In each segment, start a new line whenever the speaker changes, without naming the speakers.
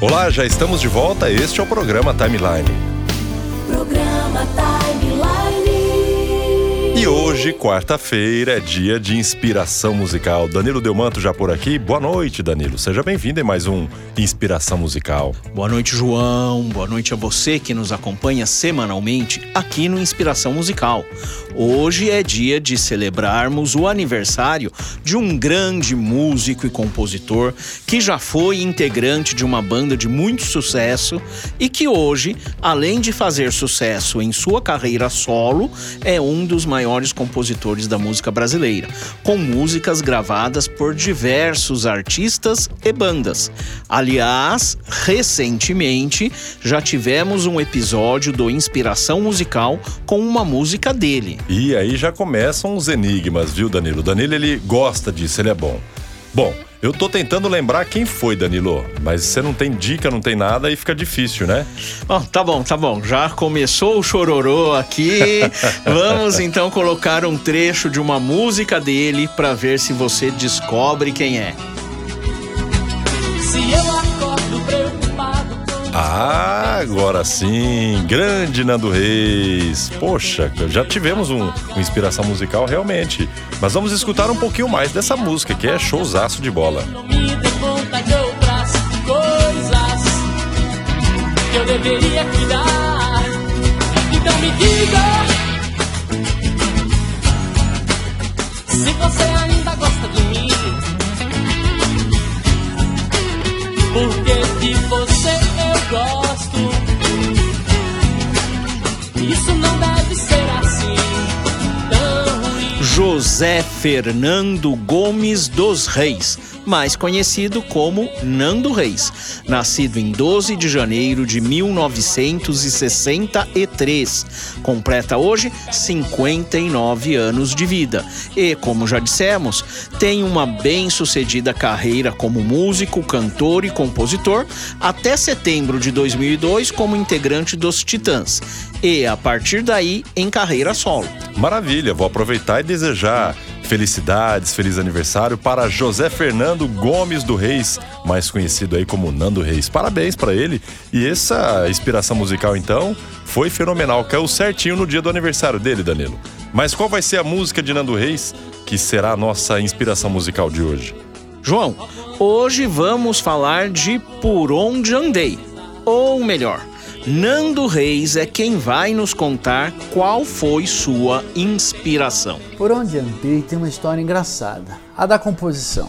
Olá, já estamos de volta. Este é o programa Timeline.
Programa Timeline.
E hoje, quarta-feira, é dia de inspiração musical. Danilo Delmanto já por aqui. Boa noite, Danilo. Seja bem-vindo em mais um Inspiração Musical.
Boa noite, João. Boa noite a você que nos acompanha semanalmente aqui no Inspiração Musical. Hoje é dia de celebrarmos o aniversário de um grande músico e compositor que já foi integrante de uma banda de muito sucesso e que hoje, além de fazer sucesso em sua carreira solo, é um dos maiores compositores da música brasileira, com músicas gravadas por diversos artistas e bandas. Aliás, recentemente já tivemos um episódio do Inspiração Musical com uma música dele.
E aí já começam os enigmas, viu, Danilo? Danilo, ele gosta disso, ele é bom. Bom, eu tô tentando lembrar quem foi, Danilo, mas você não tem dica, não tem nada e fica difícil, né?
Bom, tá bom, tá bom. Já começou o chororô aqui. Vamos então colocar um trecho de uma música dele para ver se você descobre quem é.
Ah, agora sim, grande Nando Reis. Poxa, já tivemos um, uma inspiração musical realmente. Mas vamos escutar um pouquinho mais dessa música, que é showzaço de bola.
eu deveria cuidar. Então me diga se você ainda gosta de mim. Porque você gosto. Isso não deve ser assim.
José Fernando Gomes dos Reis, mais conhecido como Nando Reis, nascido em 12 de janeiro de 1963, completa hoje 59 anos de vida. E, como já dissemos, tem uma bem-sucedida carreira como músico, cantor e compositor até setembro de 2002 como integrante dos Titãs e, a partir daí, em carreira solo.
Maravilha, vou aproveitar e desejar felicidades, feliz aniversário para José Fernando Gomes do Reis, mais conhecido aí como Nando Reis. Parabéns para ele. E essa inspiração musical então foi fenomenal, caiu certinho no dia do aniversário dele, Danilo. Mas qual vai ser a música de Nando Reis que será a nossa inspiração musical de hoje?
João, hoje vamos falar de Por Onde Andei. Ou melhor, Nando Reis é quem vai nos contar qual foi sua inspiração.
Por onde andei tem uma história engraçada. A da composição.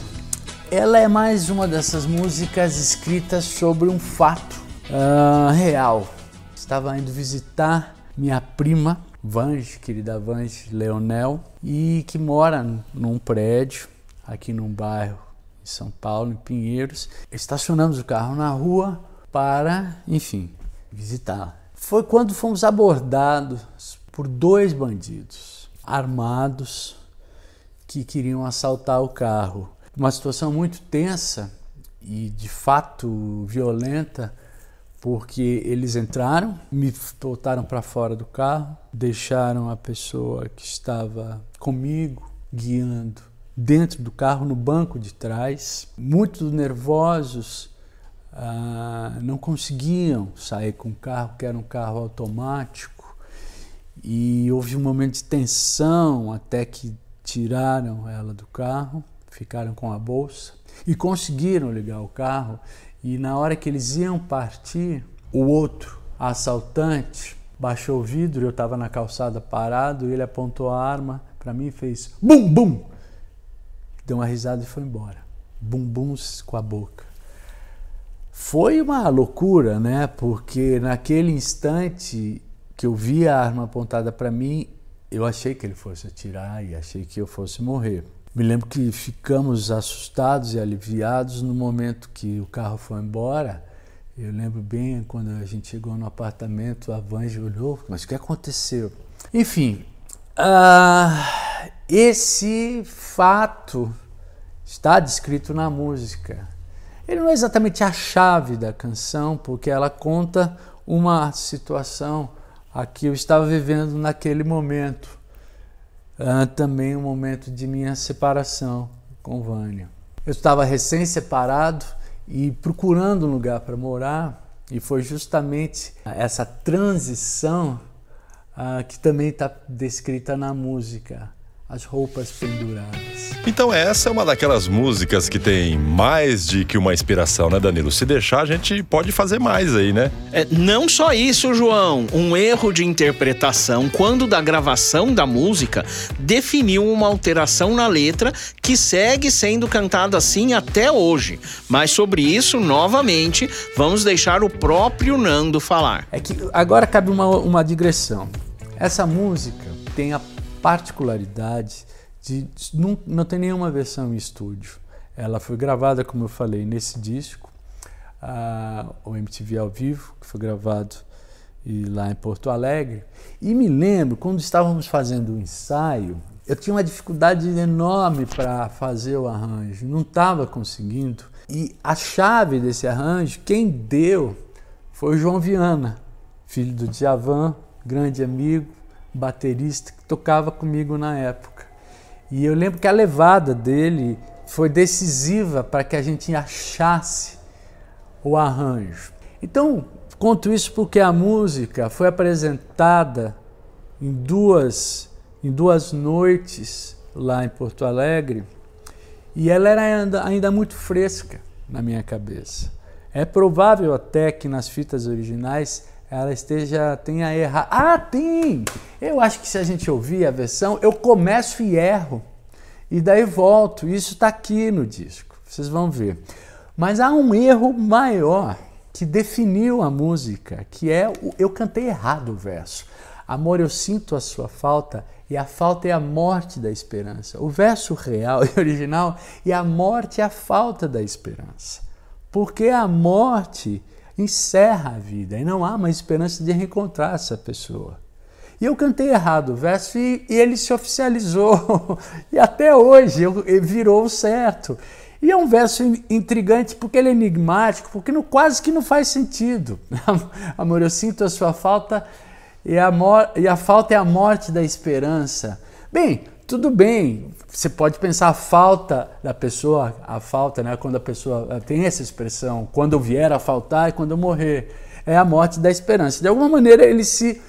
Ela é mais uma dessas músicas escritas sobre um fato ah, real. Estava indo visitar minha prima, Vange, querida Vange Leonel, e que mora num prédio aqui num bairro em São Paulo, em Pinheiros. Estacionamos o carro na rua para, enfim, visitá-la. Foi quando fomos abordados por dois bandidos armados que queriam assaltar o carro. Uma situação muito tensa e de fato violenta, porque eles entraram, me botaram para fora do carro, deixaram a pessoa que estava comigo guiando dentro do carro, no banco de trás, muito nervosos, ah, não conseguiam sair com o carro, que era um carro automático, e houve um momento de tensão até que tiraram ela do carro, ficaram com a bolsa e conseguiram ligar o carro. E na hora que eles iam partir, o outro assaltante baixou o vidro, eu estava na calçada parado, e ele apontou a arma para mim e fez bum bum, deu uma risada e foi embora, bum bum com a boca. Foi uma loucura, né? Porque naquele instante que eu vi a arma apontada para mim, eu achei que ele fosse atirar e achei que eu fosse morrer. Me lembro que ficamos assustados e aliviados no momento que o carro foi embora. Eu lembro bem quando a gente chegou no apartamento, a Vange olhou, mas o que aconteceu? Enfim, ah, esse fato está descrito na música. Ele não é exatamente a chave da canção, porque ela conta uma situação a que eu estava vivendo naquele momento. Ah, também o momento de minha separação com Vânia. Eu estava recém-separado e procurando um lugar para morar, e foi justamente essa transição ah, que também está descrita na música, as roupas penduradas.
Então essa é uma daquelas músicas que tem mais de que uma inspiração, né, Danilo? Se deixar, a gente pode fazer mais aí, né?
É, não só isso, João. Um erro de interpretação quando da gravação da música definiu uma alteração na letra que segue sendo cantada assim até hoje. Mas sobre isso, novamente, vamos deixar o próprio Nando falar.
É que agora cabe uma, uma digressão. Essa música tem a particularidade de não, não tem nenhuma versão em estúdio. Ela foi gravada, como eu falei, nesse disco, uh, o MTV ao vivo, que foi gravado e lá em Porto Alegre. E me lembro, quando estávamos fazendo o ensaio, eu tinha uma dificuldade enorme para fazer o arranjo, não estava conseguindo. E a chave desse arranjo, quem deu foi o João Viana, filho do Djavan, grande amigo, baterista, tocava comigo na época. E eu lembro que a levada dele foi decisiva para que a gente achasse o arranjo. Então, conto isso porque a música foi apresentada em duas, em duas noites lá em Porto Alegre e ela era ainda, ainda muito fresca na minha cabeça. É provável até que nas fitas originais ela esteja tenha errado. Ah, tem! Eu acho que se a gente ouvir a versão, eu começo e erro. E daí volto. Isso está aqui no disco. Vocês vão ver. Mas há um erro maior que definiu a música, que é o, eu cantei errado o verso. Amor, eu sinto a sua falta e a falta é a morte da esperança. O verso real e original e a morte é a falta da esperança. Porque a morte encerra a vida e não há mais esperança de reencontrar essa pessoa. E eu cantei errado o verso e, e ele se oficializou. e até hoje eu, virou certo. E é um verso intrigante porque ele é enigmático, porque quase que não faz sentido. Amor, eu sinto a sua falta e a, e a falta é a morte da esperança. Bem, tudo bem, você pode pensar a falta da pessoa, a falta, né? Quando a pessoa eh, tem essa expressão, quando eu vier a faltar e quando eu morrer, é a morte da esperança. De alguma maneira ele se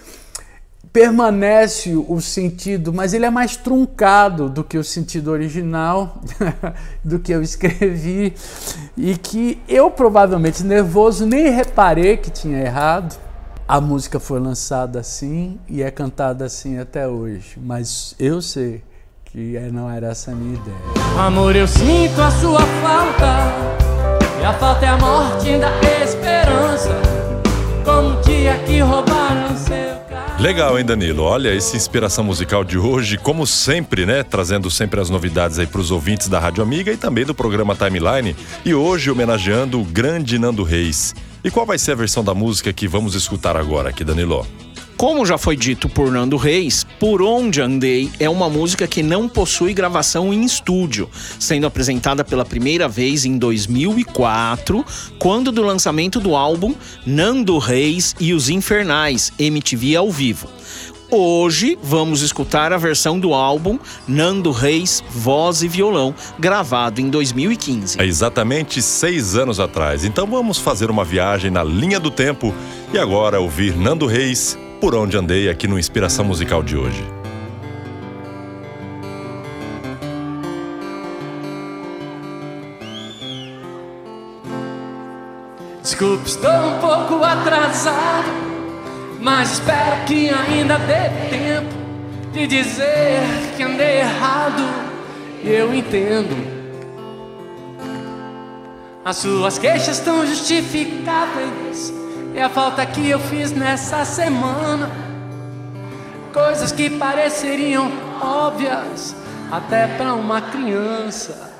permanece o sentido, mas ele é mais truncado do que o sentido original, do que eu escrevi, e que eu provavelmente nervoso nem reparei que tinha errado. A música foi lançada assim e é cantada assim até hoje, mas eu sei que não era essa a minha ideia.
Amor, eu sinto a sua falta, e a falta é a morte da esperança, como um dia que roubaram seu carro.
Legal, hein, Danilo? Olha, essa inspiração musical de hoje, como sempre, né? Trazendo sempre as novidades aí para os ouvintes da Rádio Amiga e também do programa Timeline. E hoje homenageando o grande Nando Reis. E qual vai ser a versão da música que vamos escutar agora aqui, Danilo?
Como já foi dito por Nando Reis, Por Onde Andei é uma música que não possui gravação em estúdio, sendo apresentada pela primeira vez em 2004, quando do lançamento do álbum Nando Reis e os Infernais, MTV ao vivo. Hoje vamos escutar a versão do álbum Nando Reis, Voz e Violão, gravado em 2015.
É exatamente seis anos atrás. Então vamos fazer uma viagem na linha do tempo e agora ouvir Nando Reis, por onde andei aqui no Inspiração Musical de hoje.
Desculpe, estou um pouco atrasado, mas espero que ainda dê tempo de dizer que andei errado. Eu entendo. As suas queixas estão justificáveis. É a falta que eu fiz nessa semana. Coisas que pareceriam óbvias até para uma criança.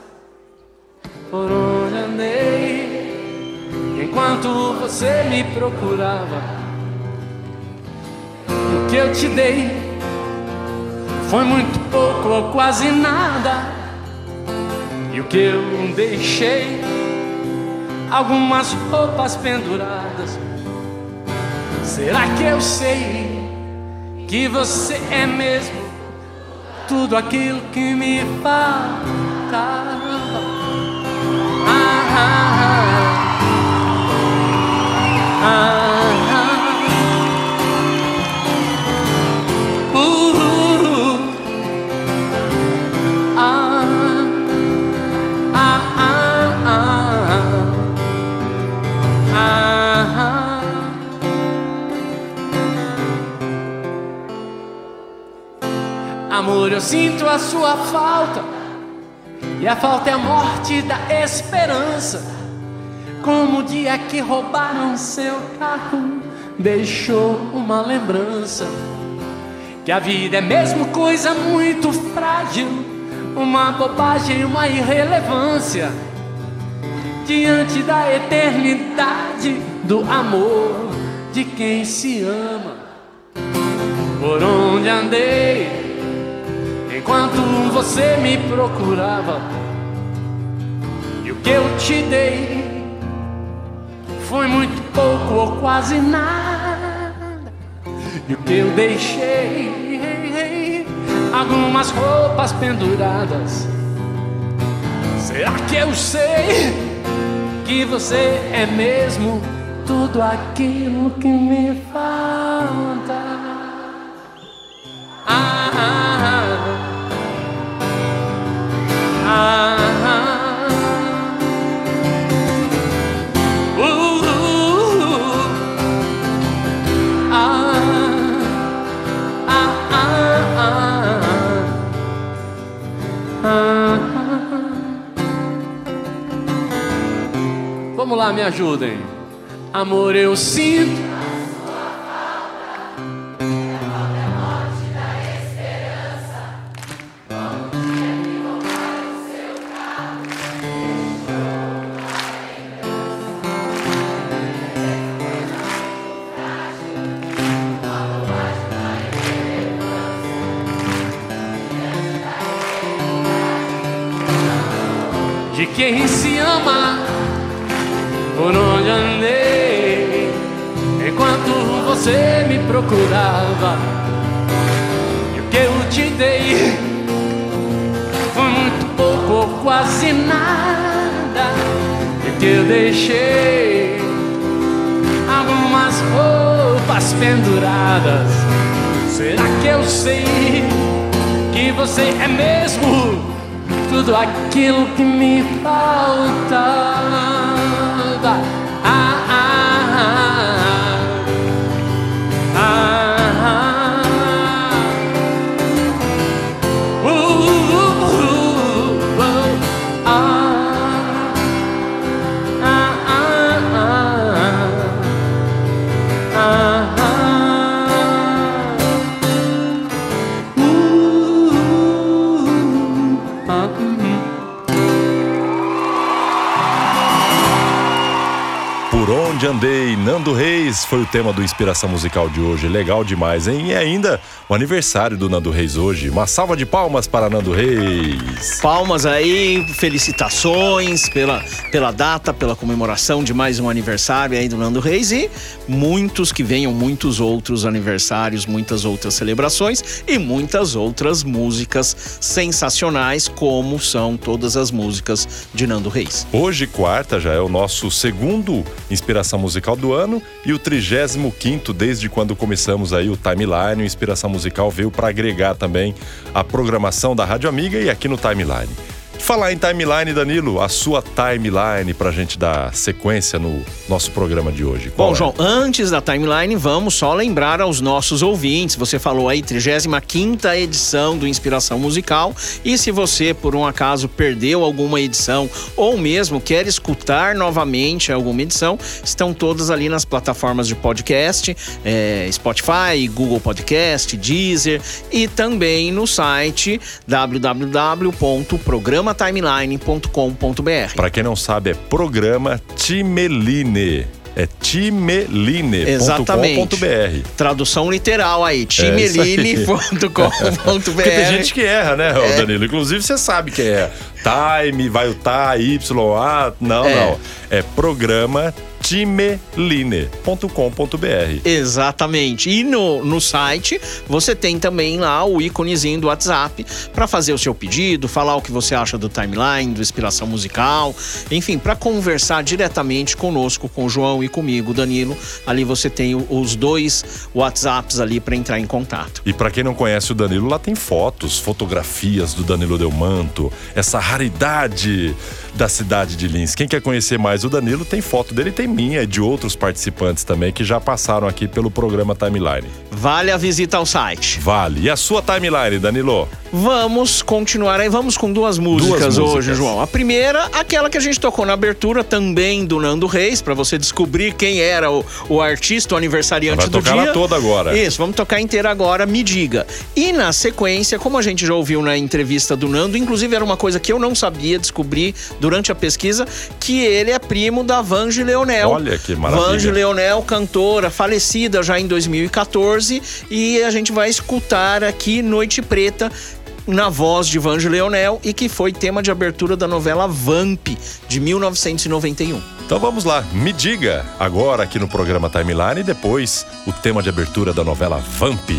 Por onde andei enquanto você me procurava. O que eu te dei foi muito pouco ou quase nada. E o que eu deixei, algumas roupas penduradas. Será que eu sei que você é mesmo tudo aquilo que me falta? Ah, ah, ah. ah. Amor, eu sinto a sua falta. E a falta é a morte da esperança. Como o dia que roubaram seu carro, deixou uma lembrança. Que a vida é mesmo coisa muito frágil, uma bobagem, uma irrelevância. Diante da eternidade do amor de quem se ama. Por onde andei, enquanto você me procurava, e o que eu te dei foi muito pouco ou quase nada. E o que eu deixei, algumas roupas penduradas. Será que eu sei que você é mesmo tudo aquilo que me falta? Me ajudem. Amor, eu sinto. Aquilo que me faltava.
Foi o tema do Inspiração Musical de hoje. Legal demais, hein? E ainda o aniversário do Nando Reis hoje. Uma salva de palmas para Nando Reis.
Palmas aí, felicitações pela, pela data, pela comemoração de mais um aniversário aí do Nando Reis e muitos que venham, muitos outros aniversários, muitas outras celebrações e muitas outras músicas sensacionais, como são todas as músicas de Nando Reis.
Hoje, quarta, já é o nosso segundo Inspiração Musical do ano e o 35 desde quando começamos aí o Timeline. O Inspiração Musical veio para agregar também a programação da Rádio Amiga e aqui no Timeline. Falar em timeline, Danilo, a sua timeline pra gente dar sequência no nosso programa de hoje. Qual
Bom,
é?
João, antes da timeline, vamos só lembrar aos nossos ouvintes. Você falou aí, 35 edição do Inspiração Musical. E se você, por um acaso, perdeu alguma edição ou mesmo quer escutar novamente alguma edição, estão todas ali nas plataformas de podcast: é, Spotify, Google Podcast, Deezer e também no site www.programatimeline.com.br.
Pra quem não sabe, é programa Timeline. É timeline.com.br.
Tradução literal aí, timeline.com.br.
Porque tem gente que erra, né, ô Danilo? Inclusive você sabe que é time, vai o tá, y, a. Não,
É.
não. É programa timeline.com.br.
Exatamente. E no, no site você tem também lá o íconezinho do WhatsApp para fazer o seu pedido, falar o que você acha do timeline, do inspiração musical, enfim, para conversar diretamente conosco, com o João e comigo, Danilo. Ali você tem os dois WhatsApps ali para entrar em contato.
E pra quem não conhece o Danilo, lá tem fotos, fotografias do Danilo Delmanto, essa raridade da cidade de Lins. Quem quer conhecer mais o Danilo, tem foto dele, tem minha e de outros participantes também que já passaram aqui pelo programa Timeline.
Vale a visita ao site.
Vale. E a sua timeline, Danilo?
Vamos continuar aí, vamos com duas músicas,
Duas
hoje,
músicas.
João. A primeira, aquela que a gente tocou na abertura também do Nando Reis, pra você descobrir quem era o, o artista, o aniversariante
Vai
do
tocar
dia.
ela toda agora.
Isso, vamos tocar inteira agora, Me Diga. E na sequência, como a gente já ouviu na entrevista do Nando, inclusive era uma coisa que eu não sabia, descobri durante a pesquisa, que ele é primo da Vange Leonel.
Olha que maravilha.
Vange Leonel, cantora, falecida já em 2014, e a gente vai escutar aqui Noite Preta na voz de Vange Leonel e que foi tema de abertura da novela Vamp de 1991.
Então vamos lá, me diga agora aqui no programa Timeline e depois o tema de abertura da novela Vamp.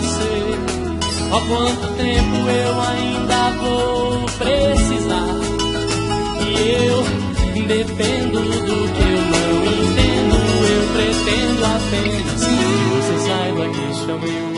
Você? Há quanto tempo eu ainda vou precisar? E eu dependo do que eu não entendo. Eu pretendo apenas que você saiba que isso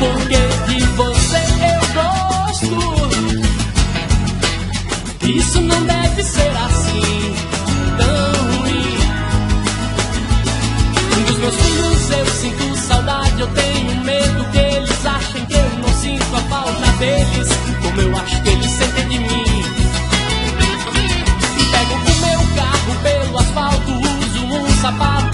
porque de você eu gosto. Isso não deve ser assim, tão ruim. Dos meus filhos eu sinto saudade, eu tenho medo que eles achem que eu não sinto a falta deles, como eu acho que eles sentem de mim. Pego o meu carro pelo asfalto, uso um sapato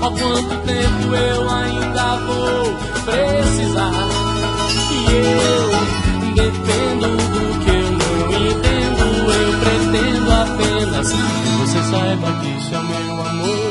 Há quanto tempo eu ainda vou precisar? E eu dependo do que eu não entendo. Eu pretendo apenas que você saiba que isso é meu amor.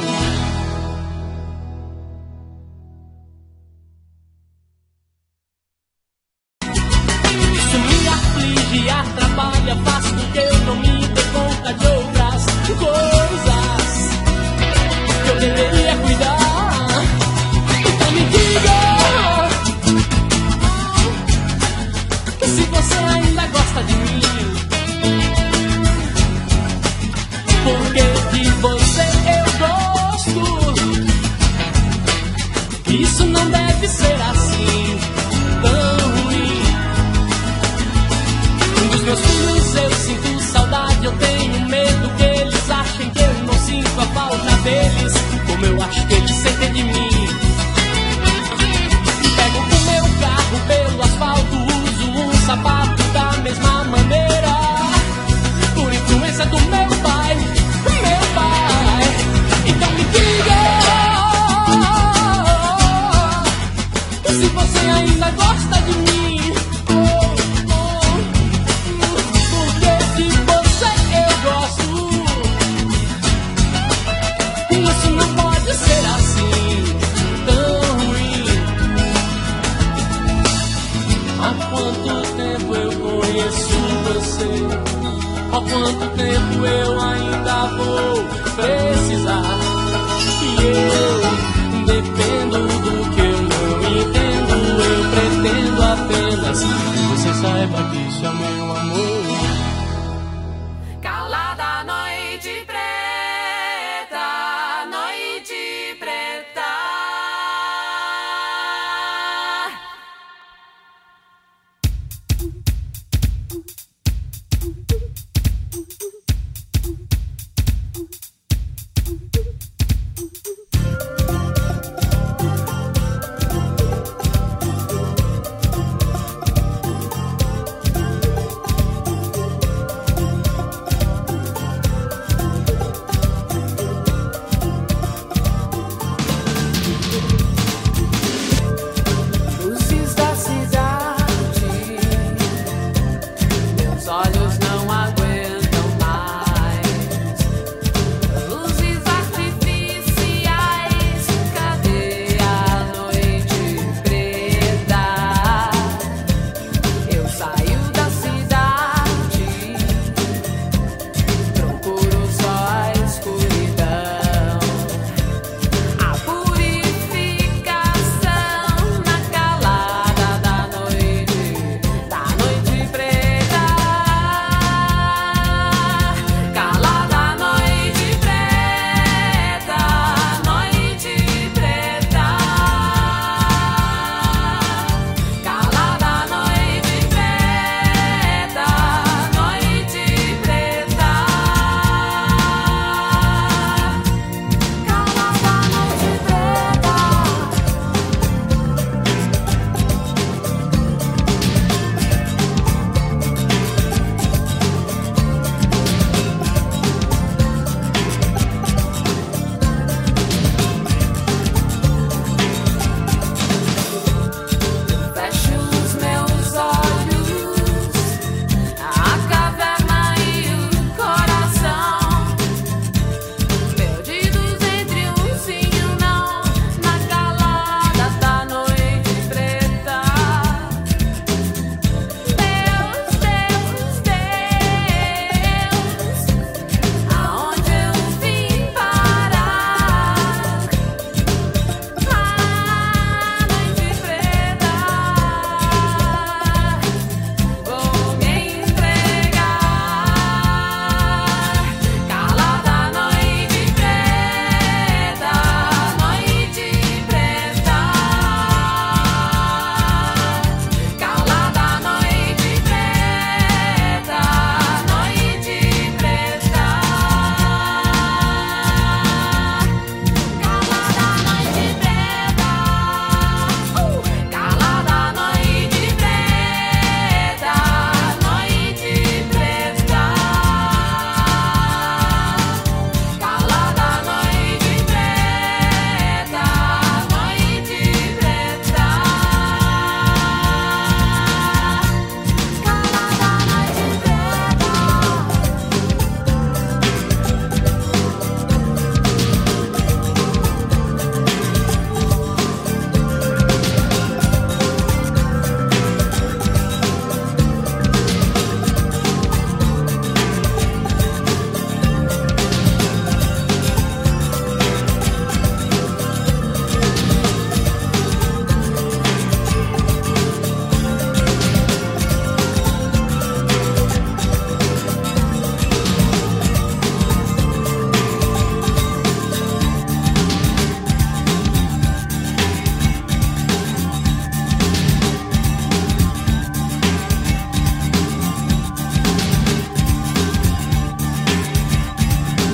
deles, como eu acho que eles sentem de
mim.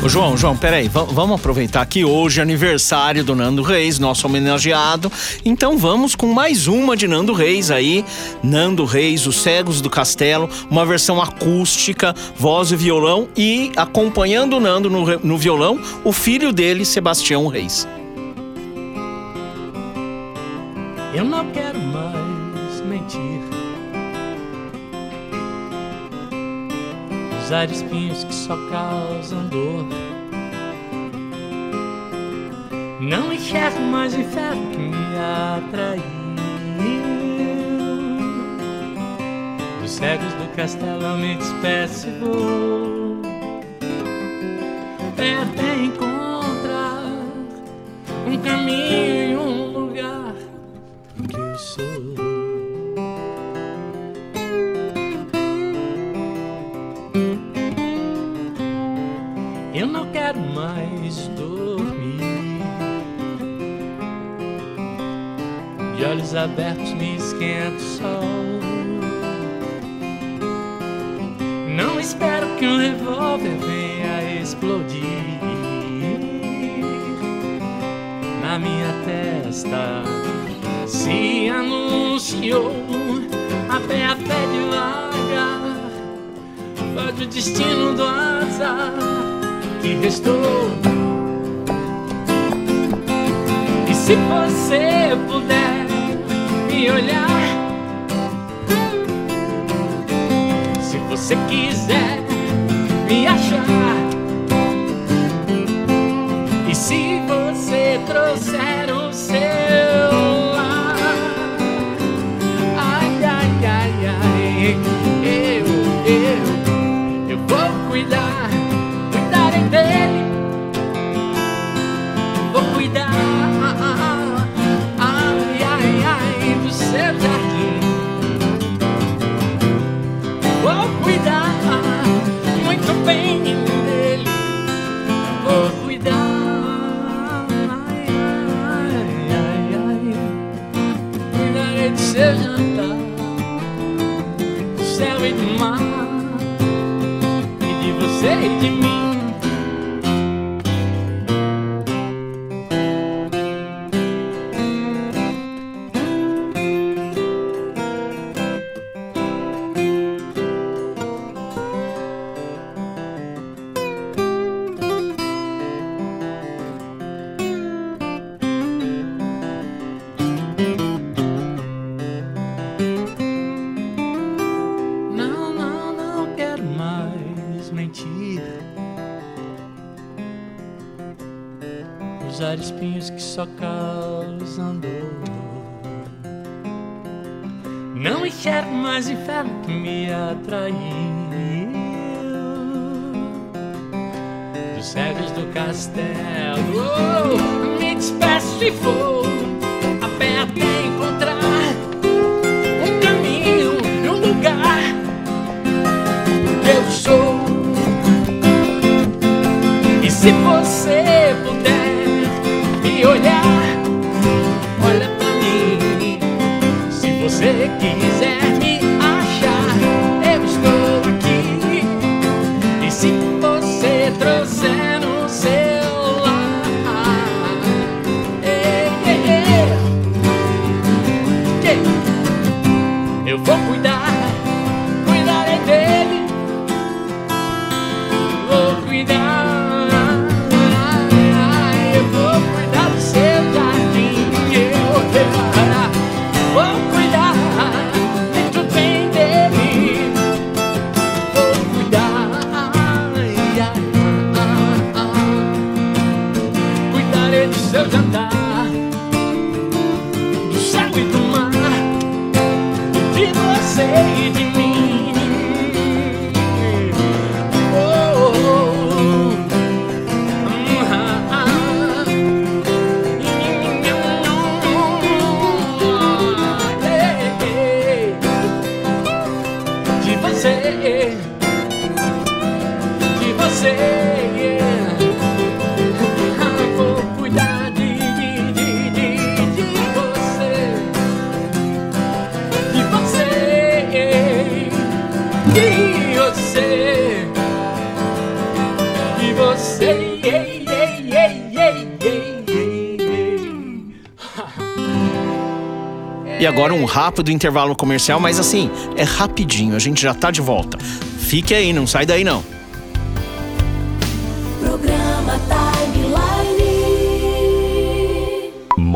Ô, João, João, peraí, va- vamos aproveitar que hoje é aniversário do Nando Reis, nosso homenageado. Então vamos com mais uma de Nando Reis aí. Nando Reis, Os Cegos do Castelo, uma versão acústica, voz e violão. E acompanhando o Nando no, no violão, o filho dele, Sebastião Reis.
Eu não quero Usar espinhos que só causam dor. Não enxergo mais o inferno que me atraiu. Dos cegos do castelo eu me despeço vou Até encontrar um caminho quero mais dormir. De olhos abertos me esquenta o sol. Não espero que um revólver venha explodir na minha testa. Se anunciou a pé a pé devagar. Pode o destino do azar que restou. E se você puder me olhar, se você quiser me achar, e se você trouxer Usar espinhos que só causam dor. Não enxergo mais inferno que me atraiu. Dos cegos do castelo, me despeço e vou de você, de você. ei, ei, ei.
E agora um rápido intervalo comercial, mas assim, é rapidinho, a gente já tá de volta. Fique aí, não sai daí não.